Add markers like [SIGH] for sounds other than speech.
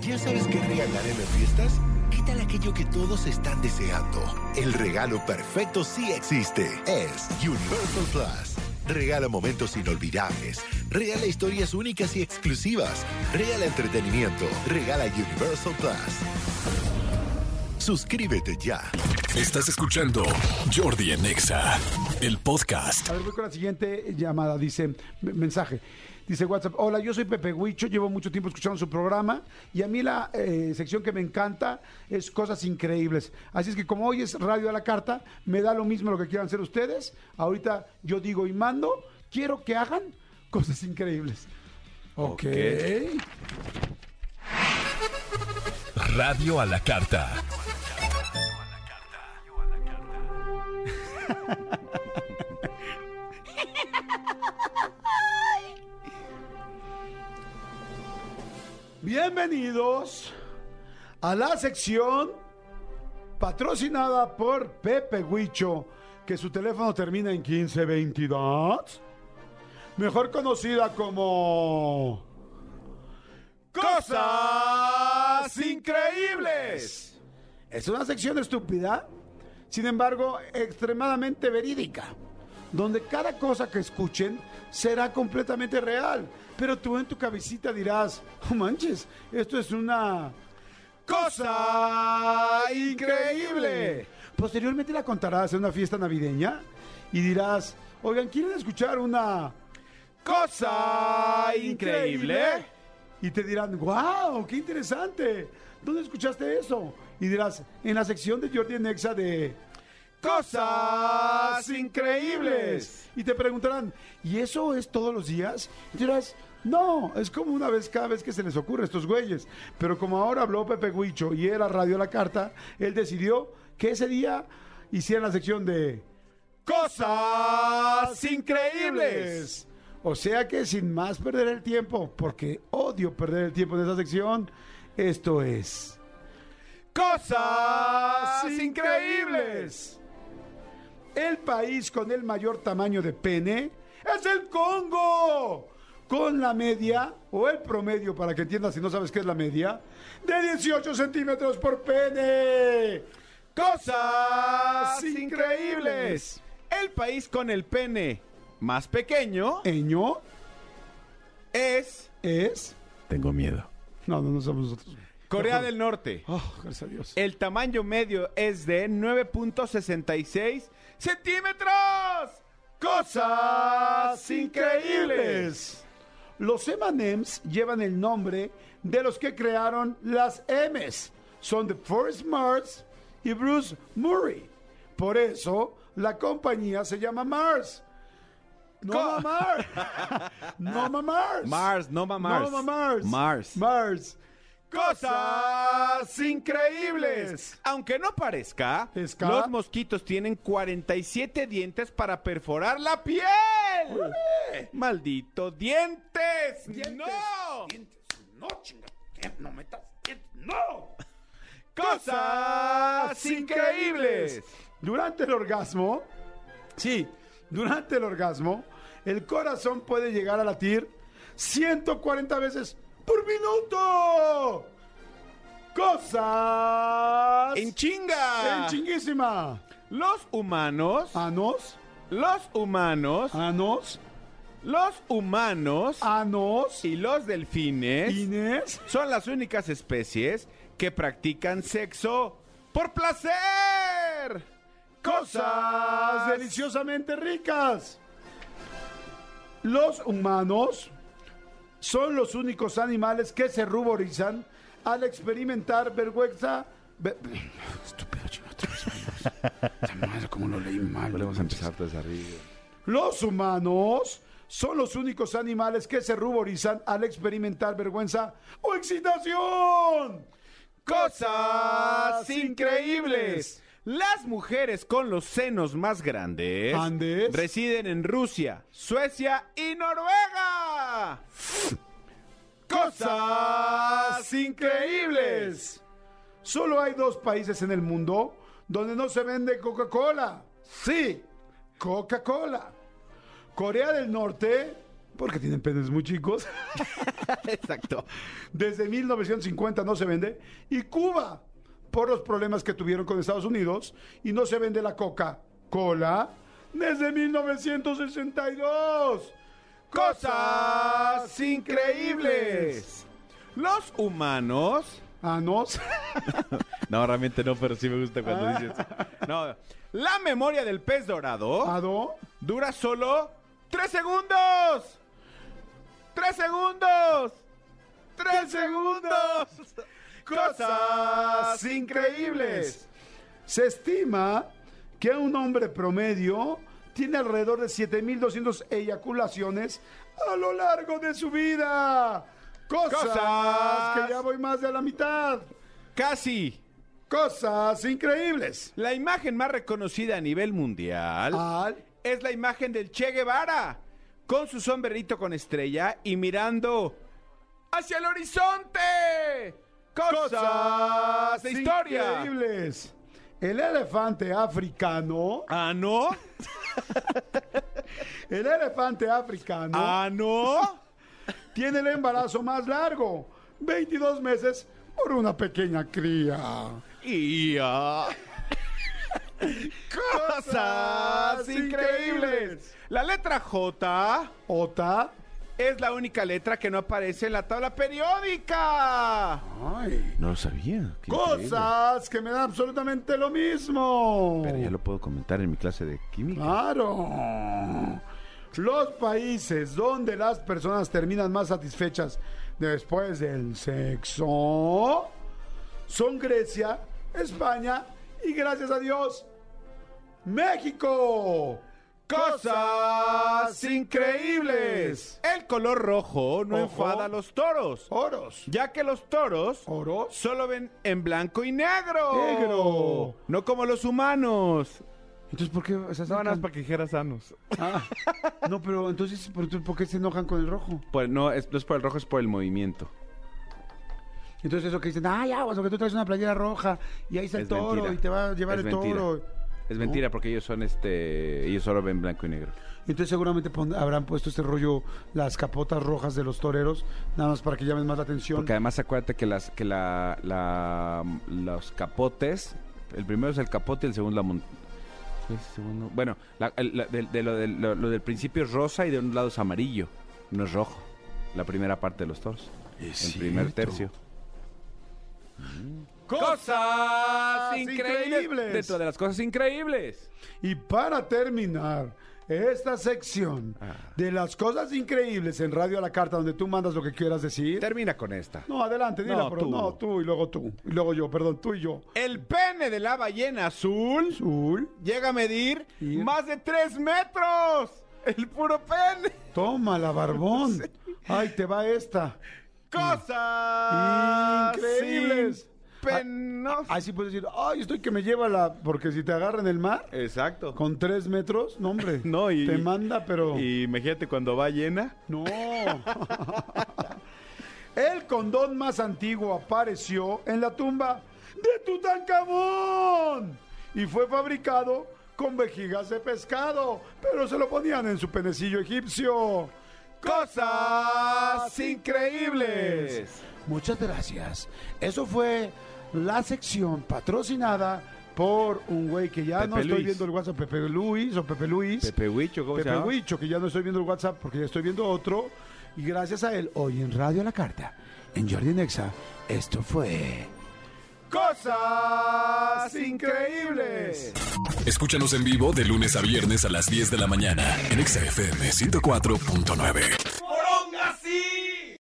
¿Ya sabes qué regalar en las fiestas? ¿Qué tal aquello que todos están deseando? El regalo perfecto sí existe. Es Universal Plus. Regala momentos inolvidables. Regala historias únicas y exclusivas. Regala entretenimiento. Regala Universal Plus. Suscríbete ya. Estás escuchando Jordi en Exa, el podcast. A ver, voy con la siguiente llamada. Dice, mensaje. Dice WhatsApp, hola, yo soy Pepe Huicho, llevo mucho tiempo escuchando su programa y a mí la eh, sección que me encanta es cosas increíbles. Así es que como hoy es Radio a la Carta, me da lo mismo lo que quieran hacer ustedes. Ahorita yo digo y mando, quiero que hagan cosas increíbles. Ok. Radio a la carta. [LAUGHS] Bienvenidos a la sección patrocinada por Pepe Huicho, que su teléfono termina en 1522, mejor conocida como Cosas Increíbles. Es una sección estúpida, sin embargo, extremadamente verídica, donde cada cosa que escuchen será completamente real. Pero tú en tu cabecita dirás, oh manches, esto es una cosa increíble. Posteriormente la contarás en una fiesta navideña y dirás, oigan, ¿quieren escuchar una cosa increíble? Y te dirán, wow, qué interesante. ¿Dónde escuchaste eso? Y dirás, en la sección de Jordi Nexa de cosas increíbles. Y te preguntarán, ¿y eso es todos los días? Y dirás, no, es como una vez cada vez que se les ocurre a estos güeyes. Pero como ahora habló Pepe Huicho y era Radio La Carta, él decidió que ese día hicieran la sección de cosas increíbles. O sea que sin más perder el tiempo, porque odio perder el tiempo en esa sección, esto es Cosas Increíbles. El país con el mayor tamaño de pene es el Congo. Con la media, o el promedio, para que entiendas si no sabes qué es la media, de 18 centímetros por pene. Cosas increíbles. El país con el pene más pequeño Eño es es. Tengo miedo. No, no, no somos nosotros. Corea del Norte. Oh, gracias a Dios. El tamaño medio es de 9.66 centímetros. Cosas increíbles. Los M&M's llevan el nombre de los que crearon las M's. Son de Forrest Mars y Bruce Murray. Por eso la compañía se llama Mars. No [LAUGHS] Mars. no Mars. Mars, no ma Mars. No Mars. Mars. Mars. Cosas increíbles. Aunque no parezca, Esca. los mosquitos tienen 47 dientes para perforar la piel. ¡Maldito dientes! ¡No! No, chinga. No metas. No. ¡Cosas increíbles! Durante el orgasmo, sí, durante el orgasmo, el corazón puede llegar a latir 140 veces por minuto. Cosas ¡En chinga! en chinguísima. Los humanos, Anos, los humanos, anos, los humanos anos, y los delfines Inés. son las únicas especies que practican sexo por placer. cosas deliciosamente ricas. Los humanos son los únicos animales que se ruborizan al experimentar vergüenza. ve- [LAUGHS] Estúpido chino, [LAUGHS] madre, cómo lo leí mal. Volvemos a empezar desde arriba. Los humanos son los únicos animales que se ruborizan al experimentar vergüenza o excitación. Cosas increíbles. Las mujeres con los senos más grandes Andes. residen en Rusia, Suecia y Noruega. Cosas increíbles. Solo hay dos países en el mundo donde no se vende Coca-Cola. Sí, Coca-Cola. Corea del Norte porque tienen penes muy chicos. [LAUGHS] Exacto. Desde 1950 no se vende. Y Cuba, por los problemas que tuvieron con Estados Unidos, y no se vende la Coca-Cola desde 1962. Cosas increíbles. Los humanos. Ah, no. [LAUGHS] No, realmente no, pero sí me gusta cuando dices. No, la memoria del pez dorado ¿Ado? dura solo tres segundos. ¡Tres segundos! ¡Tres segundos! Cosas increíbles. Se estima que un hombre promedio tiene alrededor de 7.200 eyaculaciones a lo largo de su vida. Cosas, Cosas. que ya voy más de la mitad. Casi. Cosas increíbles. La imagen más reconocida a nivel mundial Al es la imagen del Che Guevara, con su sombrerito con estrella y mirando hacia el horizonte. Cosas, de historia. increíbles. El elefante africano, Ah, ¿no? [LAUGHS] [LAUGHS] el elefante africano Ah, ¿no? [LAUGHS] tiene el embarazo más largo, 22 meses por una pequeña cría. Y ah, [LAUGHS] Cosas increíbles. La letra J Ota. Es la única letra que no aparece en la tabla periódica. Ay. No lo sabía. Cosas que me dan absolutamente lo mismo. Pero ya lo puedo comentar en mi clase de química. Claro. Los países donde las personas terminan más satisfechas después del sexo son Grecia, España y gracias a Dios, México. Cosas increíbles. El color rojo no Ojo. enfada a los toros, Oros. ya que los toros Oros. solo ven en blanco y negro. Negro. No como los humanos. Entonces, ¿por qué se No, nada más para que dijeras sanos. Ah, no, pero entonces, ¿por, ¿por qué se enojan con el rojo? Pues no, es, no es por el rojo, es por el movimiento. Entonces eso que dicen, ah, ya, o sea, que tú traes una playera roja y ahí está el Es toro mentira. y te va a llevar Es el mentira. toro. Es mentira porque ellos son este, ellos solo ven blanco y negro. Entonces seguramente pon- habrán puesto este rollo, las capotas rojas de los toreros, nada más para que llamen más la atención. Porque además acuérdate que las que la, la- los capotes, el primero es el capote y el segundo la mon- ¿qué es el segundo? Bueno, la- el- la- de, de lo, del- lo- lo del principio es rosa y de un lado es amarillo, no es rojo. La primera parte de los toros. El primer tercio. Cosas increíbles. Dentro de las cosas increíbles. Y para terminar esta sección Ah. de las cosas increíbles en Radio a la Carta, donde tú mandas lo que quieras decir. Termina con esta. No, adelante, dila, No, pero tú. no, tú y luego tú. Y luego yo, perdón, tú y yo. El pene de la ballena azul Azul. llega a medir Y- más de tres metros. El puro pene. Toma la barbón. [LAUGHS] Ay, te va esta. Cosas Increíbles. Penos. Así puedes decir, ay, estoy que me lleva la. Porque si te agarra en el mar, Exacto. con tres metros, no, hombre. [LAUGHS] No, y- Te manda, pero. Y imagínate cuando va llena. No. [LAUGHS] El condón más antiguo apareció en la tumba de Tutankamón y fue fabricado con vejigas de pescado, pero se lo ponían en su penecillo egipcio. Cosas increíbles. Muchas gracias. Eso fue la sección patrocinada por un güey que ya no estoy Luis. viendo el WhatsApp, Pepe Luis o Pepe Luis. Pepe Huicho, ¿cómo se Pepe llama? Huicho, que ya no estoy viendo el WhatsApp porque ya estoy viendo otro. Y gracias a él, hoy en Radio La Carta, en Jordi Nexa, esto fue... Cosas increíbles. Escúchanos en vivo de lunes a viernes a las 10 de la mañana en Exa FM 104.9.